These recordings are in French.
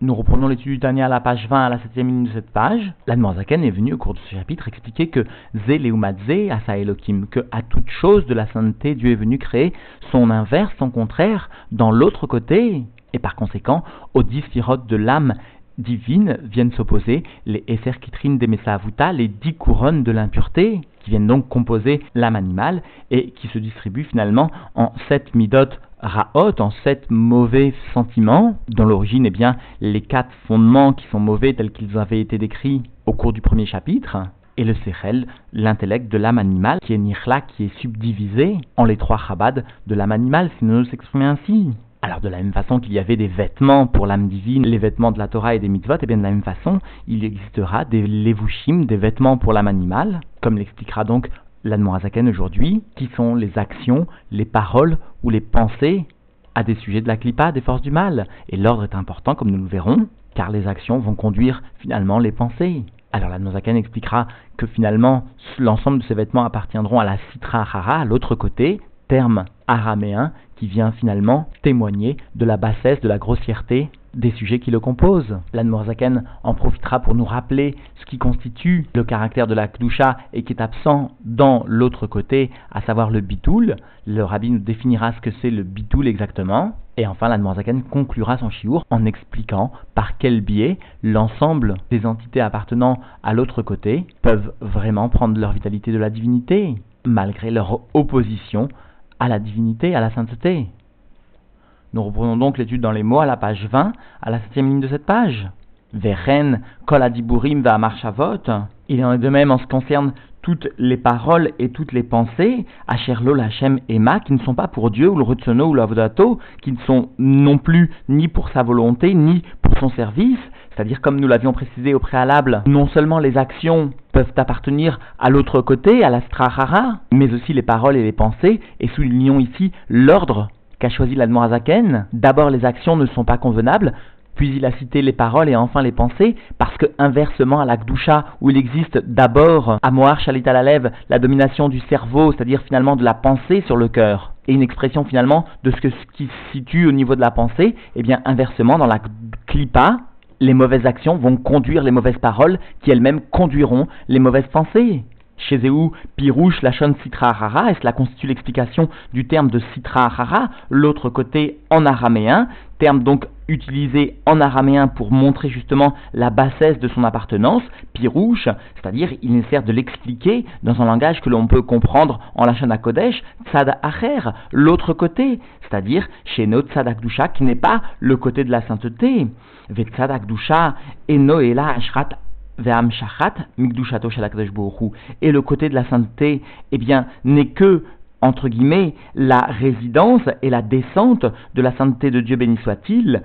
Nous reprenons l'étude du Tania à la page 20 à la 7 ligne de cette page. L'Admorzaken est venu au cours de ce chapitre expliquer que Zé Leumadze Asa Elohim, que à toute chose de la sainteté, Dieu est venu créer son inverse, son contraire, dans l'autre côté. Et par conséquent, aux dix de l'âme divine viennent s'opposer les Esser Kitrine des Messahavuta, les dix couronnes de l'impureté, qui viennent donc composer l'âme animale et qui se distribuent finalement en sept midot Raot en sept mauvais sentiments, dont l'origine est bien les quatre fondements qui sont mauvais tels qu'ils avaient été décrits au cours du premier chapitre, et le Sechel, l'intellect de l'âme animale, qui est Nirla, qui est subdivisé en les trois Chabad de l'âme animale, si nous exprimons ainsi. Alors de la même façon qu'il y avait des vêtements pour l'âme divine, les vêtements de la Torah et des mitzvot, et eh bien de la même façon, il existera des levushim, des vêtements pour l'âme animale, comme l'expliquera donc l'Admorazaken aujourd'hui, qui sont les actions, les paroles ou les pensées à des sujets de la clipa, des forces du mal. Et l'ordre est important, comme nous le verrons, car les actions vont conduire finalement les pensées. Alors l'Admorazaken expliquera que finalement l'ensemble de ces vêtements appartiendront à la Sitra Hara, à l'autre côté, terme araméen qui vient finalement témoigner de la bassesse, de la grossièreté des sujets qui le composent. L'Anne en profitera pour nous rappeler ce qui constitue le caractère de la Kdusha et qui est absent dans l'autre côté, à savoir le bitoul. Le rabbi nous définira ce que c'est le bitoul exactement. Et enfin, l'Anne conclura son chiour en expliquant par quel biais l'ensemble des entités appartenant à l'autre côté peuvent vraiment prendre leur vitalité de la divinité, malgré leur opposition à la divinité, à la sainteté. Nous reprenons donc l'étude dans les mots à la page 20, à la septième ligne de cette page. Veren, kol adiburim va marchavot. Il en est de même en ce qui concerne toutes les paroles et toutes les pensées, Asherlo, Lachem et Ma, qui ne sont pas pour Dieu, ou le Rutsono, ou l'Avodato, qui ne sont non plus ni pour sa volonté, ni pour son service, c'est-à-dire comme nous l'avions précisé au préalable, non seulement les actions peuvent appartenir à l'autre côté, à l'Astrahara, mais aussi les paroles et les pensées, et soulignons ici l'ordre qu'a choisi l'Admorazaken. D'abord, les actions ne sont pas convenables, puis il a cité les paroles et enfin les pensées, parce que inversement à l'Akdusha, où il existe d'abord à Moar Shalit la domination du cerveau, c'est-à-dire finalement de la pensée sur le cœur, et une expression finalement de ce, qui se situe au niveau de la pensée, et eh bien inversement dans la Klipa, les mauvaises actions vont conduire les mauvaises paroles qui elles-mêmes conduiront les mauvaises pensées. Chez Zéou, Pirouche, la chaîne Sitra Harara, et cela constitue l'explication du terme de Sitra l'autre côté en araméen, terme donc utilisé en araméen pour montrer justement la bassesse de son appartenance, Pirouche, c'est-à-dire il nécessaire de l'expliquer dans un langage que l'on peut comprendre en la chaîne Kodesh, Tzad Acher, l'autre côté, c'est-à-dire chez notre Tzad Akdusha qui n'est pas le côté de la sainteté. Vetzad Akdusha, Eno Ela Ashrat et le côté de la sainteté, eh bien, n'est que entre guillemets, la résidence et la descente de la sainteté de Dieu béni soit-il,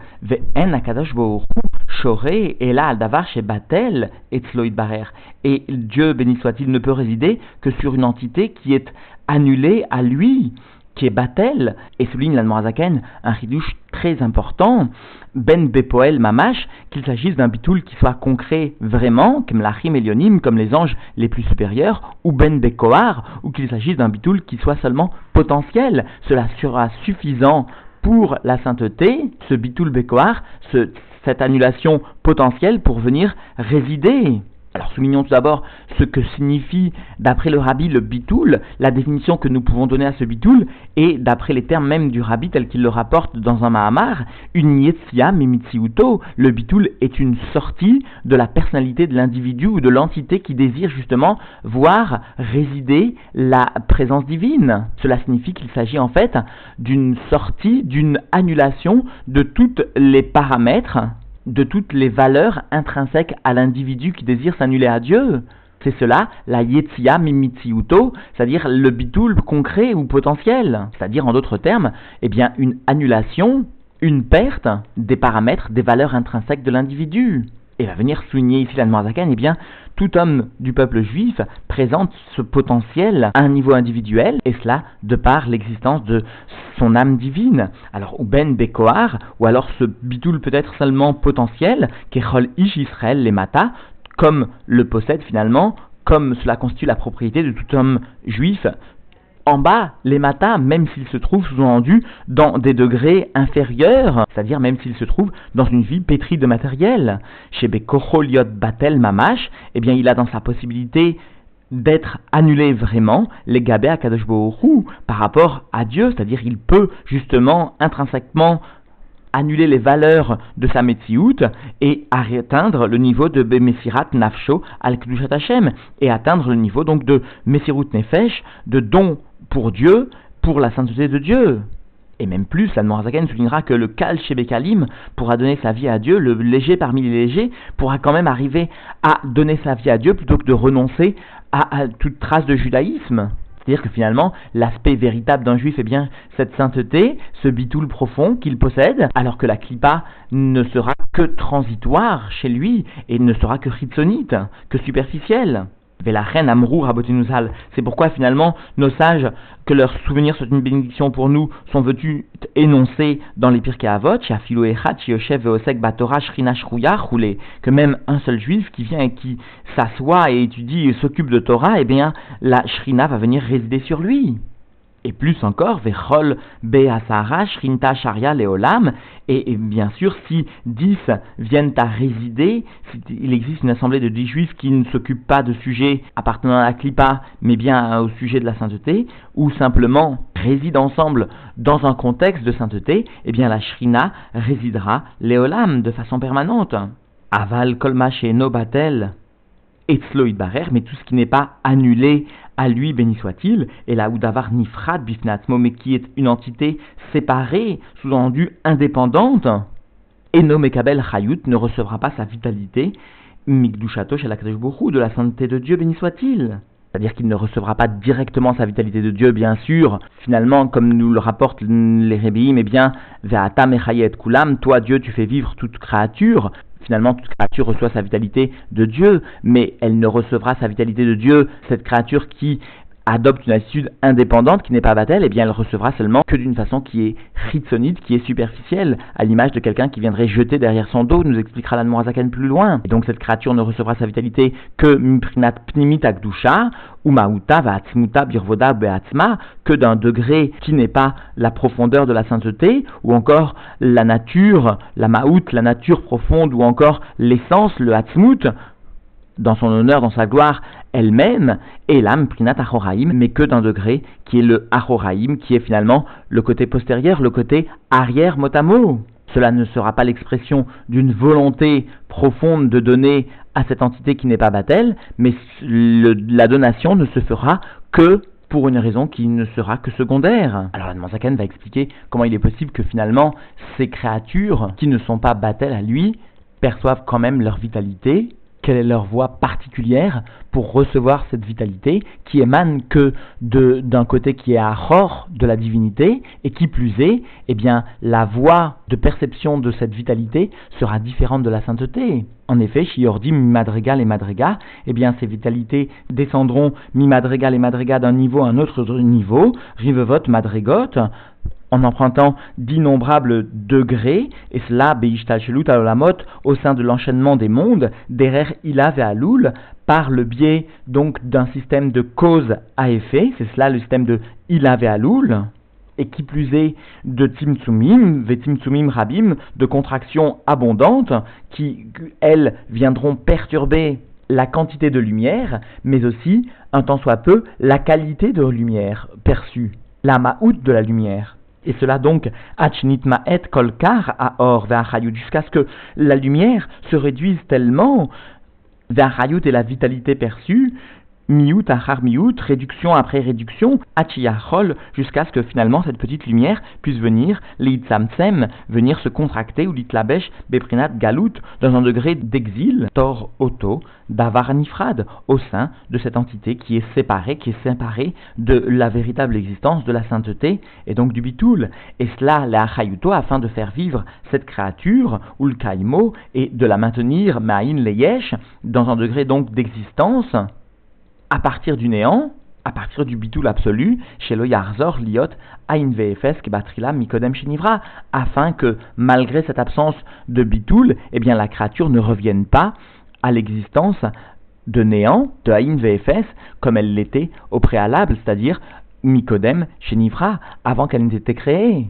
et là davar chez Batel et Barer. Et Dieu béni soit-il ne peut résider que sur une entité qui est annulée à lui, qui est Batel, et souligne l'Anmorazaken un ridouche très important, Ben Bepoel Mamash, qu'il s'agisse d'un bitoul qui soit concret vraiment, comme l'Achim Elionim, comme les anges les plus supérieurs, ou Ben Bekoar, ou qu'il s'agisse d'un bitoul qui soit seulement potentiel. Cela sera suffisant pour la sainteté, ce bitoul Bekoar, cette annulation potentielle pour venir résider. Alors soulignons tout d'abord ce que signifie, d'après le rabbi, le bitoul, la définition que nous pouvons donner à ce bitoul, et d'après les termes même du rabbi tel qu'il le rapporte dans un Mahamar, une yetzia mimitsiuto, le bitoul est une sortie de la personnalité de l'individu ou de l'entité qui désire justement voir résider la présence divine. Cela signifie qu'il s'agit en fait d'une sortie, d'une annulation de tous les paramètres de toutes les valeurs intrinsèques à l'individu qui désire s'annuler à Dieu. C'est cela, la yetzia mimitsiuto, c'est-à-dire le bitoul concret ou potentiel. C'est-à-dire, en d'autres termes, eh bien, une annulation, une perte des paramètres, des valeurs intrinsèques de l'individu. Et va venir souligner ici la Zaken, eh bien, tout homme du peuple juif présente ce potentiel à un niveau individuel, et cela de par l'existence de son âme divine. Alors, ou ben bekoar, ou alors ce bitoul peut-être seulement potentiel, kechol ish Israël les mata, comme le possède finalement, comme cela constitue la propriété de tout homme juif, en bas, les matins, même s'il se trouve sous-entendu dans des degrés inférieurs, c'est-à-dire même s'il se trouve dans une vie pétrie de matériel. Chez Bekocholiot Batel Mamash, eh bien, il a dans sa possibilité d'être annulé vraiment les gabé à Kadosh par rapport à Dieu, c'est-à-dire il peut justement intrinsèquement annuler les valeurs de sa Metsiout et atteindre le niveau de Messirat Nafsho al Hashem et atteindre le niveau donc de Messirut Nefesh, de don pour Dieu, pour la sainteté de Dieu. Et même plus, la Noirzaken soulignera que le Kal Shebekalim pourra donner sa vie à Dieu, le léger parmi les légers pourra quand même arriver à donner sa vie à Dieu plutôt que de renoncer à, toute trace de judaïsme. C'est-à-dire que finalement, l'aspect véritable d'un juif est bien cette sainteté, ce bitoul profond qu'il possède, alors que la clipa ne sera que transitoire chez lui et ne sera que chitsonite, que superficielle C'est pourquoi finalement nos sages, que leurs souvenirs soient une bénédiction pour nous, sont venus énoncer dans les Pirkei Avot, que même un seul juif qui vient et qui s'assoit et étudie et s'occupe de Torah, eh bien la Shrina va venir résider sur lui et plus encore, Vechol Beasara, Shrinta Sharia Leolam, et, et, bien sûr, si dix viennent à résider, il existe une assemblée de dix juifs qui ne s'occupent pas de sujets appartenant à la Klippa, mais bien au sujet de la sainteté, ou simplement résident ensemble dans un contexte de sainteté, eh bien la Shrina résidera Leolam de façon permanente. Aval Kolma No Batel, Etzloïd Barer, mais tout ce qui n'est pas annulé à lui, béni soit-il, et là où Davar Nifrat Bifnatmo, mais qui est une entité séparée, sous-entendu indépendante, Eno Mekabel Chayut ne recevra pas sa vitalité, Mikdushato chez la de la sainteté de Dieu, béni soit-il. C'est-à-dire qu'il ne recevra pas directement sa vitalité de Dieu, bien sûr. Finalement, comme nous le rapportent les Rébéim, eh bien, Ve'ata Mechayet Kulam, toi Dieu, tu fais vivre toute créature. Finalement, toute créature reçoit sa vitalité de Dieu, mais elle ne recevra sa vitalité de Dieu, cette créature qui adopte une attitude indépendante qui n'est pas battelle, eh bien elle recevra seulement que d'une façon qui est ritsonite, qui est superficielle, à l'image de quelqu'un qui viendrait jeter derrière son dos, nous expliquera la Morazaken plus loin. Et donc cette créature ne recevra sa vitalité que mprinat pnimit akdusha, ou va'atzmuta birvoda be'atzma, que d'un degré qui n'est pas la profondeur de la sainteté, ou encore la nature, la maout, la nature profonde, ou encore l'essence, le atzmut, dans son honneur, dans sa gloire elle-même, et l'âme prinat achoraim, mais que d'un degré qui est le achoraim, qui est finalement le côté postérieur, le côté arrière mot à mot. Cela ne sera pas l'expression d'une volonté profonde de donner à cette entité qui n'est pas Batel, mais la donation ne se fera que pour une raison qui ne sera que secondaire. Alors la Manzakan va expliquer comment il est possible que finalement ces créatures qui ne sont pas Batel à lui perçoivent quand même leur vitalité quelle est leur voie particulière pour recevoir cette vitalité qui émane que d'un côté qui est à hors de la divinité et qui plus est, eh bien la voie de perception de cette vitalité sera différente de la sainteté. En effet, Shiordi, mi-madrigal et madriga, eh bien ces vitalités descendront mi-madrigal et madriga d'un niveau à un autre niveau, rivevot, madrigot, en empruntant d'innombrables degrés, et cela, Beishtal Alolamot, au sein de l'enchaînement des mondes, derer Ilav et Aloul, par le biais donc d'un système de cause à effet, c'est cela le système de Ilav et Aloul, et qui plus est de Timtsumim, Vetimtsumim Rabim, de contractions abondantes, qui, elles, viendront perturber la quantité de lumière, mais aussi, un tant soit peu, la qualité de lumière perçue, la ma'out de la lumière. Et cela donc, et kolkar à or jusqu'à ce que la lumière se réduise tellement vers et la vitalité perçue Miout achar miout, réduction après réduction, achiyachol, jusqu'à ce que finalement cette petite lumière puisse venir, litzamtsem, venir se contracter, ou litlabesh, beprinat galut, dans un degré d'exil, tor auto, davar nifrad, au sein de cette entité qui est séparée, qui est séparée de la véritable existence de la sainteté, et donc du bitoul. Et cela, la afin de faire vivre cette créature, ou le kaimo, et de la maintenir, ma'in leyesh, dans un degré donc d'existence, à partir du néant, à partir du bitoul absolu, chez le Yarzor, Liot, Ain VFS, Kebatrila, Mikodem Shinivra, afin que, malgré cette absence de bitoul, eh bien, la créature ne revienne pas à l'existence de néant, de Ain VFS, comme elle l'était au préalable, c'est-à-dire Mikodem, chez Nifra, avant qu'elle n'ait été créée.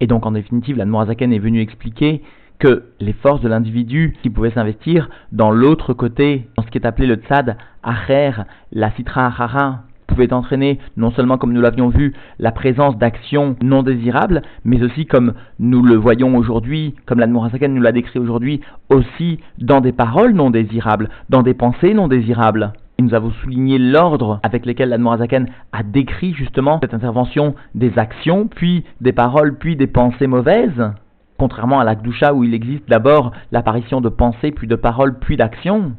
Et donc, en définitive, la Noirazaken est venue expliquer que les forces de l'individu qui pouvaient s'investir dans l'autre côté, dans ce qui est appelé le tzad acher, la citra achara, pouvait entraîner non seulement comme nous l'avions vu la présence d'actions non désirables, mais aussi comme nous le voyons aujourd'hui, comme l'Admorazaken nous l'a décrit aujourd'hui, aussi dans des paroles non désirables, dans des pensées non désirables. Et nous avons souligné l'ordre avec lequel l'Admorazaken a décrit justement cette intervention des actions, puis des paroles, puis des pensées mauvaises. Contrairement à l'Akdusha où il existe d'abord l'apparition de pensées, puis de paroles, puis d'actions.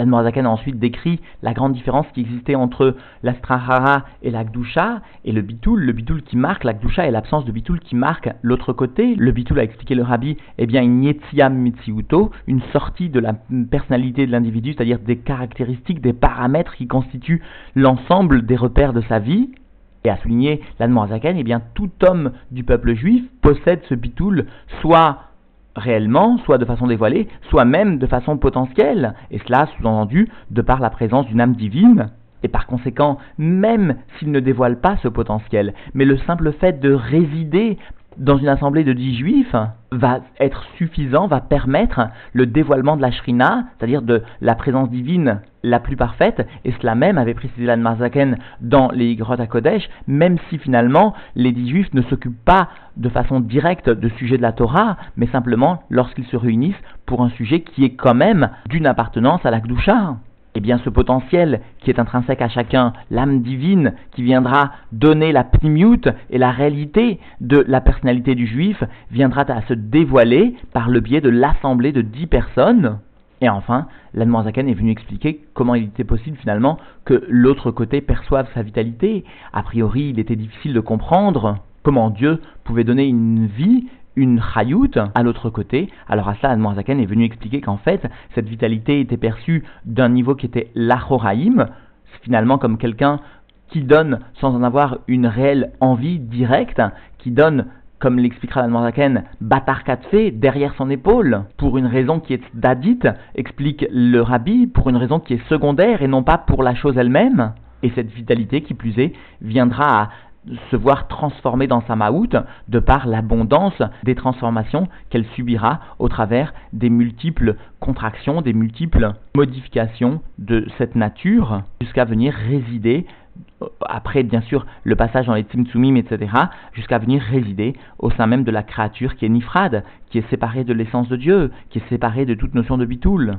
Admorazaken a ensuite décrit la grande différence qui existait entre l'Astrahara et l'Akdusha et le Bitoul. Le Bitoul qui marque l'Akdusha et l'absence de Bitoul qui marque l'autre côté. Le Bitoul a expliqué le Rabbi, eh bien, une Yetziam Mitziuto, une sortie de la personnalité de l'individu, c'est-à-dire des caractéristiques, des paramètres qui constituent l'ensemble des repères de sa vie. Et a souligné l'Admorazaken, eh bien, tout homme du peuple juif possède ce Bitoul, soit réellement, soit de façon dévoilée, soit même de façon potentielle, et cela sous-entendu de par la présence d'une âme divine, et par conséquent, même s'il ne dévoile pas ce potentiel, mais le simple fait de résider dans une assemblée de dix juifs va être suffisant, va permettre le dévoilement de la shrina, c'est-à-dire de la présence divine la plus parfaite, et cela même avait précisé l'Anne Marzaken dans les grottes à Kodesh, même si finalement les dix juifs ne s'occupent pas de façon directe de sujet de la Torah, mais simplement lorsqu'ils se réunissent pour un sujet qui est quand même d'une appartenance à la Gdusha eh bien ce potentiel qui est intrinsèque à chacun, l'âme divine qui viendra donner la pnimiut et la réalité de la personnalité du juif, viendra à se dévoiler par le biais de l'assemblée de dix personnes. Et enfin, l'Admorazaken est venu expliquer comment il était possible finalement que l'autre côté perçoive sa vitalité. A priori, il était difficile de comprendre comment Dieu pouvait donner une vie une chayout à l'autre côté. Alors à cela, Admorazaken est venu expliquer qu'en fait, cette vitalité était perçue d'un niveau qui était l'achoraïm, finalement comme quelqu'un qui donne sans en avoir une réelle envie directe, qui donne comme l'expliquera l'Admorazaken, Batar Katfe derrière son épaule, pour une raison qui est dadite, explique le rabbi, pour une raison qui est secondaire et non pas pour la chose elle-même. Et cette vitalité, qui plus est, viendra à se voir transformée dans sa maout de par l'abondance des transformations qu'elle subira au travers des multiples contractions, des multiples modifications de cette nature jusqu'à venir résider après bien sûr le passage dans les Tzimtzumim, etc., jusqu'à venir résider au sein même de la créature qui est nifrade, qui est séparée de l'essence de Dieu, qui est séparée de toute notion de bitoul.